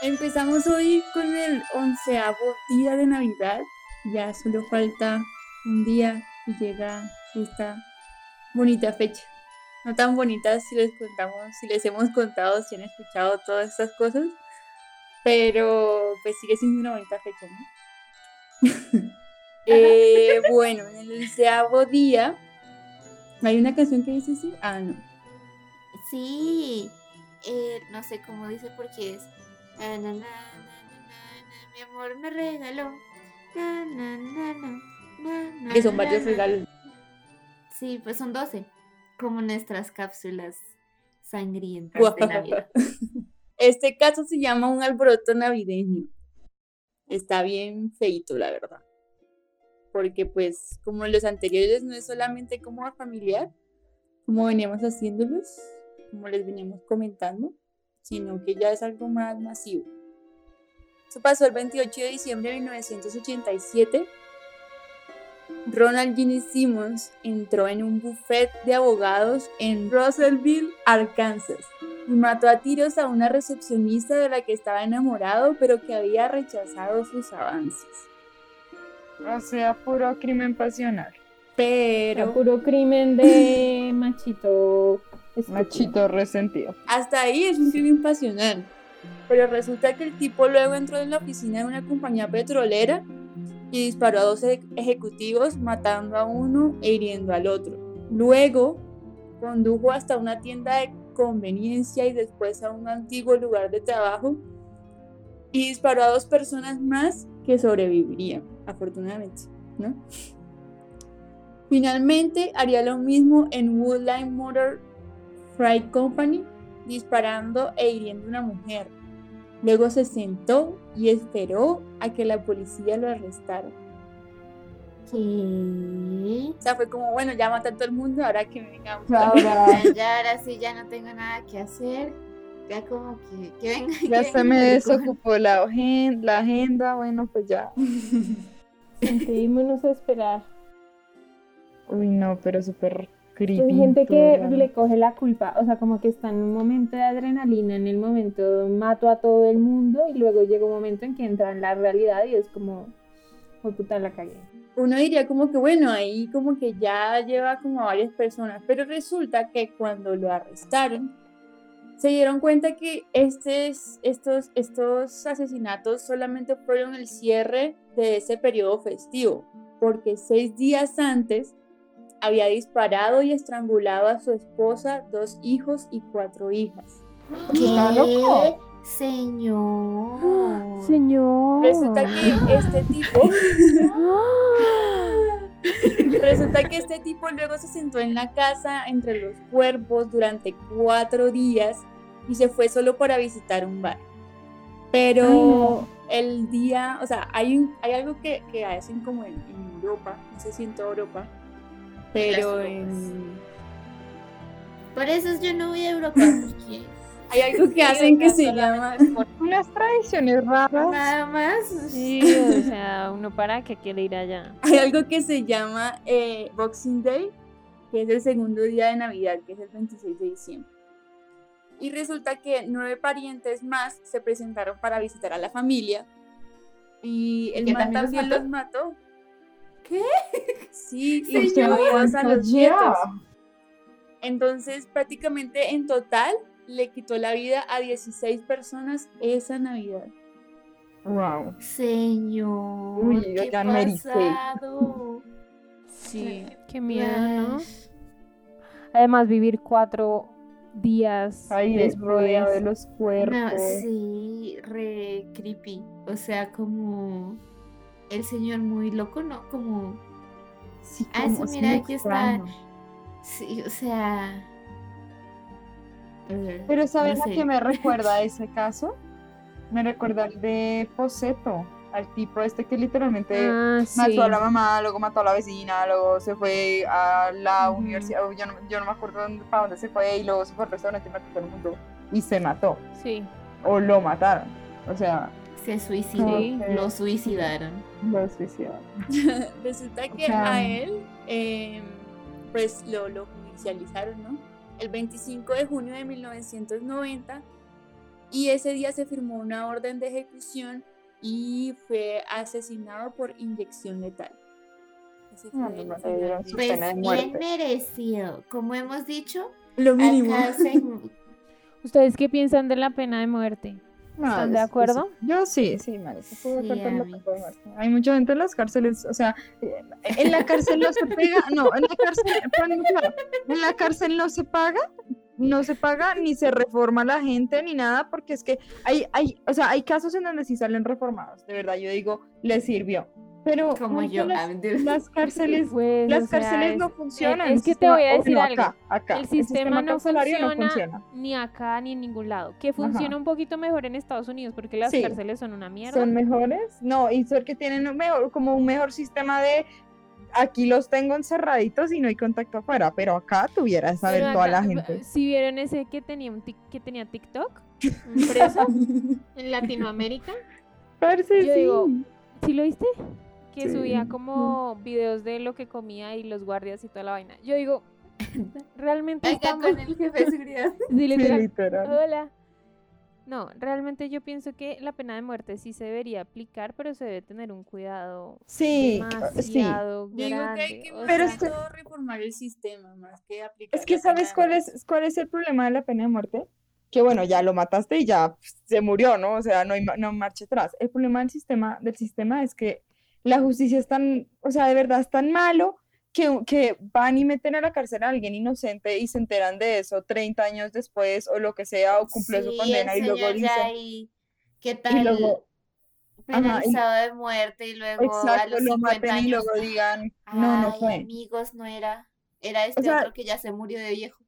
Empezamos hoy con el onceavo día de Navidad. Ya solo falta un día y llega esta bonita fecha. No tan bonita si les contamos, si les hemos contado, si han escuchado todas estas cosas, pero pues sigue siendo una bonita fecha, ¿no? Eh, bueno, en el onceavo día, ¿hay una canción que dice así? Ah, no. Sí, eh, no sé cómo dice porque es. Na, na, na, mi amor me regaló. Que son varios regalos. Sí, pues son 12. Como nuestras cápsulas sangrientas de Navidad. Este caso se llama un alboroto navideño. Está bien feito, la verdad. Porque pues como los anteriores no es solamente como familiar, como veníamos haciéndolos, como les veníamos comentando, sino que ya es algo más masivo. Eso pasó el 28 de diciembre de 1987. Ronald Ginny Simmons entró en un buffet de abogados en Russellville, Arkansas, y mató a tiros a una recepcionista de la que estaba enamorado, pero que había rechazado sus avances. O sea, puro crimen pasional. Pero Era puro crimen de machito. Estúpido. Machito resentido. hasta ahí es un crimen pasional. Pero resulta que el tipo luego entró en la oficina de una compañía petrolera y disparó a dos ejecutivos, matando a uno e hiriendo al otro. Luego condujo hasta una tienda de conveniencia y después a un antiguo lugar de trabajo y disparó a dos personas más que sobrevivirían, afortunadamente, ¿no? Finalmente haría lo mismo en Woodline Motor Freight Company, disparando e hiriendo a una mujer. Luego se sentó y esperó a que la policía lo arrestara. ¿Qué? O sea, fue como, bueno, ya maté a todo el mundo, ahora que me venga a buscar. Ahora Ya, ya, ahora sí, ya no tengo nada que hacer. Ya como que, que venga. ya se me desocupó la agenda. Bueno, pues ya. Sentémonos a esperar. Uy, no, pero súper creepy. Hay gente que raro. le coge la culpa, o sea, como que está en un momento de adrenalina, en el momento mato a todo el mundo y luego llega un momento en que entra en la realidad y es como, oh puta, la cagué. Uno diría como que, bueno, ahí como que ya lleva como a varias personas, pero resulta que cuando lo arrestaron, se dieron cuenta que estes- estos, estos asesinatos solamente fueron el cierre de ese periodo festivo, porque seis días antes había disparado y estrangulado a su esposa, dos hijos y cuatro hijas. ¿Está loco? ¿Qué? Señor. Señor. Resulta que este tipo, resulta que este tipo luego se sentó en la casa entre los cuerpos durante cuatro días y se fue solo para visitar un bar. Pero Ay, no. el día, o sea, hay, un- hay algo que, que hacen como en, en Europa, no sé si en toda Europa, pero en- Por eso yo no voy a Europa, porque hay algo que hacen que se llama Unas tradiciones raras. nada más. Sí, o sea, uno para que quiere ir allá. Hay algo que se llama eh, Boxing Day, que es el segundo día de Navidad, que es el 26 de diciembre. Y resulta que nueve parientes más se presentaron para visitar a la familia. Y el man también los mató? los Sí, Señor. incluidos a los nietos. Entonces, prácticamente en total, le quitó la vida a 16 personas esa Navidad. Wow. Señor. Uy, ¿qué pasado? Sí. Qué miedo, ¿no? Ay, Además, vivir cuatro días después. rodeado de los cuerpos. No, sí, re creepy. O sea, como el señor muy loco, ¿no? Como, Sí, Ah, sí, sí, mira, aquí está. sí, o sea. Pero ¿saben no a sé. qué me recuerda ese caso? Me recuerda al de Poseto, al tipo este que literalmente Ah, sí. mató a la mamá, luego mató a la vecina, luego se fue a la universidad, yo no, yo no me acuerdo dónde, para dónde se fue, y luego se fue al restaurante y mató a todo el mundo, y se mató, Sí. o lo mataron, o sea, Se suicidó. Sí. Lo suicidaron. lo suicidaron. Resulta que sea, a él, eh, pues lo, lo judicializaron, ¿no? El 25 de junio de 1990 y ese día se firmó una orden de ejecución y fue asesinado por inyección letal. Fue Ah, no, no, no, Pues bien merecido. Como hemos dicho, Lo mínimo. se- ¿Ustedes qué piensan de la pena de muerte? No, ¿Están de acuerdo? yo sí, sí, marica, estoy de Sí, acuerdo en la a mí. pena de muerte. Hay mucha gente en las cárceles, o sea, eh, en la cárcel no se pega, no, en la cárcel, claro, en la cárcel no se paga, no se paga ni se reforma la gente ni nada, porque es que hay, hay, o sea, hay casos en donde sí salen reformados, de verdad, yo digo, les sirvió. Pero como yo. las, ah, las cárceles, Pues, las sea, cárceles no es- funcionan. es que te voy a decir no, algo. acá, acá, el sistema no carcelario no funciona, funciona. ni acá ni en ningún lado. Que funciona un poquito mejor en Estados Unidos porque las Sí. cárceles son una mierda. ¿Son mejores? No, y son que tienen un mejor, como un mejor sistema de aquí los tengo encerraditos y no hay contacto afuera, pero acá tuvieras a ver Pero toda acá- la gente. Si vieron ese que tenía un tic- que tenía TikTok, un preso en Latinoamérica, Parce, yo sí. digo, ¿sí lo viste? Que Sí. subía como videos de lo que comía y los guardias y toda la vaina. Yo digo, realmente estamos... con el jefe de seguridad. Sí, Sí, literal. literal. Hola. No, realmente yo pienso que la pena de muerte sí se debería aplicar, pero se debe tener un cuidado Sí, sí. demasiado Yo digo que grande. hay que o Pero es que todo reformar el sistema más que aplicar Es que ¿sabes cuál es, cuál es el problema de la pena de muerte? Que bueno, ya lo mataste y ya se murió, ¿no? O sea, no hay no marcha atrás. El problema del sistema, del sistema es que la justicia es tan, o sea, de verdad es tan malo que, que van y meten a la cárcel a alguien inocente y se enteran de eso 30 años después o lo que sea, o cumple su Sí, condena el y luego dicen, ahí, ¿qué y tal? luego, ajá, y- penalizado de muerte y luego a exacto, los lo 50 maten y años. luego digan, no, no "Ay, fue. amigos, no era. Era este sea, otro que ya se murió de viejo.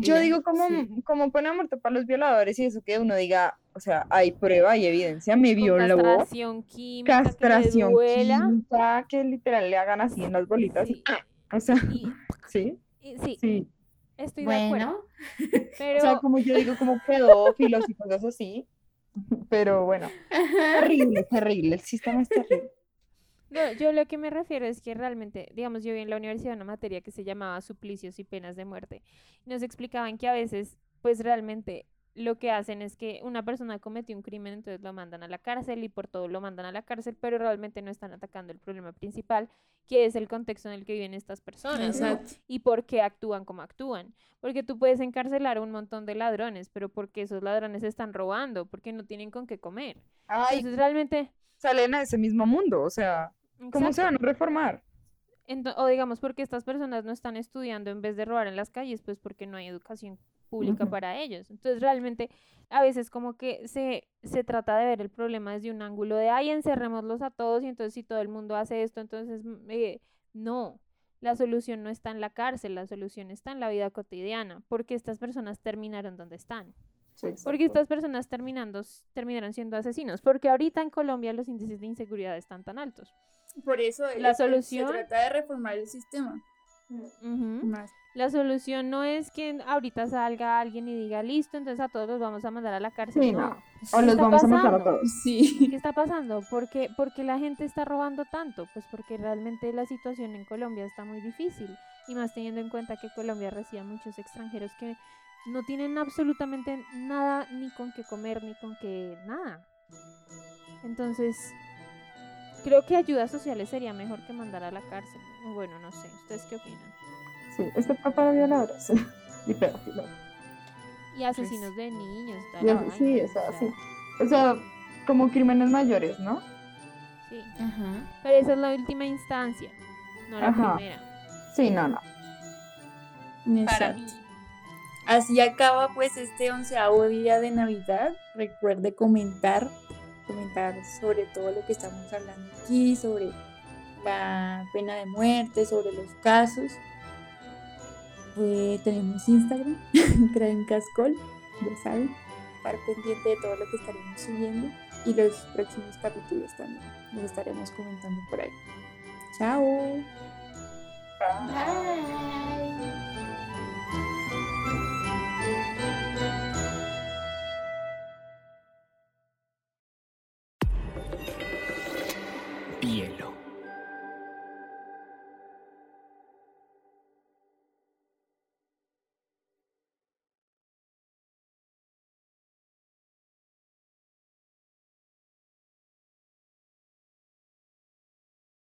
Y Yo ya, digo como, sí. como pena de muerte para los violadores y eso que uno diga, o sea, hay prueba y evidencia, me violó, castración química, que le castración duela. química, que literal le hagan así en las bolitas. Sí. O sea, Y- sí, y- sí, sí. estoy de acuerdo. Bueno, Pero O sea, como yo digo, como pedófilos y cosas así. Pero bueno, terrible, terrible, el sistema es terrible. No, yo lo que me refiero es que realmente, digamos, yo vi en la universidad una materia que se llamaba suplicios y penas de muerte. Nos explicaban que a veces, pues realmente lo que hacen es que una persona cometió un crimen, entonces lo mandan a la cárcel y por todo lo mandan a la cárcel, pero realmente no están atacando el problema principal, que es el contexto en el que viven estas personas, y por qué actúan como actúan. Porque tú puedes encarcelar a un montón de ladrones, pero porque esos ladrones están robando, porque no tienen con qué comer. Ay, Entonces realmente... salen a ese mismo mundo, o sea, ¿cómo se van a reformar? O digamos, porque estas personas no están estudiando en vez de robar en las calles, pues porque no hay educación pública Ujú. para ellos. Entonces, realmente, a veces como que se, se trata de ver el problema desde un ángulo de, ay, encerrémoslos a todos y entonces si todo el mundo hace esto, entonces, mm, eh, no. La solución no está en la cárcel, la solución está en la vida cotidiana, porque estas personas terminaron donde están. Porque estas personas terminando, terminaron siendo asesinos. Porque ahorita en Colombia los índices de inseguridad están tan altos. Por eso La es solución- se trata de reformar el sistema. Ujú. Más. La solución no es que ahorita salga alguien y diga, listo, entonces a todos los vamos a mandar a la cárcel. Sí, no. no. ¿Qué O los vamos a matar a todos. Sí. ¿Qué está pasando? ¿Por qué, por qué la gente está robando tanto? Pues porque realmente la situación en Colombia está muy difícil. Y más teniendo en cuenta que Colombia recibe a muchos extranjeros que no tienen absolutamente nada ni con qué comer ni con qué nada. Entonces, creo que ayudas sociales sería mejor que mandar a la cárcel. Bueno, no sé. ¿Ustedes qué opinan? Sí, este papá de violadores y pedófilos. Y asesinos de niños. la así- vaina, Sí, o sea, sí. O sea, como crímenes mayores, ¿no? sí. Ajá. Pero esa es la última instancia, no la Ajá. primera. Sí, no, no. Para Exacto. mí. Así acaba pues este onceavo día de Navidad. Recuerde comentar, comentar sobre todo lo que estamos hablando aquí, sobre la pena de muerte, sobre los casos. Eh, tenemos Instagram, Creen Cascol, ya saben, estar pendiente de todo lo que estaremos subiendo y los próximos capítulos también. Los estaremos comentando por ahí. Chao. Bye. Bye. hielo.